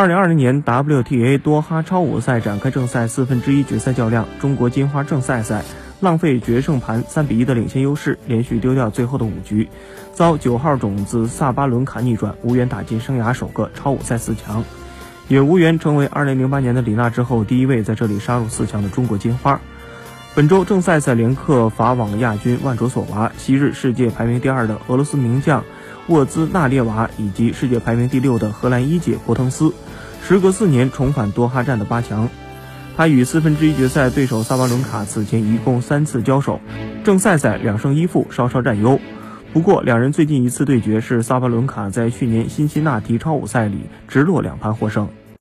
二零二零年 WTA 多哈超五赛展开正赛四分之一决赛较量，中国金花郑赛赛浪费决胜盘三比一的领先优势，连续丢掉最后的五局，遭九号种子萨巴伦卡逆转，无缘打进生涯首个超五赛四强，也无缘成为二零零八年的李娜之后第一位在这里杀入四强的中国金花。本周正赛赛连克法网亚军万卓索娃，昔日世界排名第二的俄罗斯名将。沃兹纳列娃以及世界排名第六的荷兰一姐博滕斯，时隔四年重返多哈站的八强。他与四分之一决赛对手萨巴伦卡此前一共三次交手，正赛赛两胜一负，稍稍占优。不过两人最近一次对决是萨巴伦卡在去年辛辛那提超五赛里直落两盘获胜。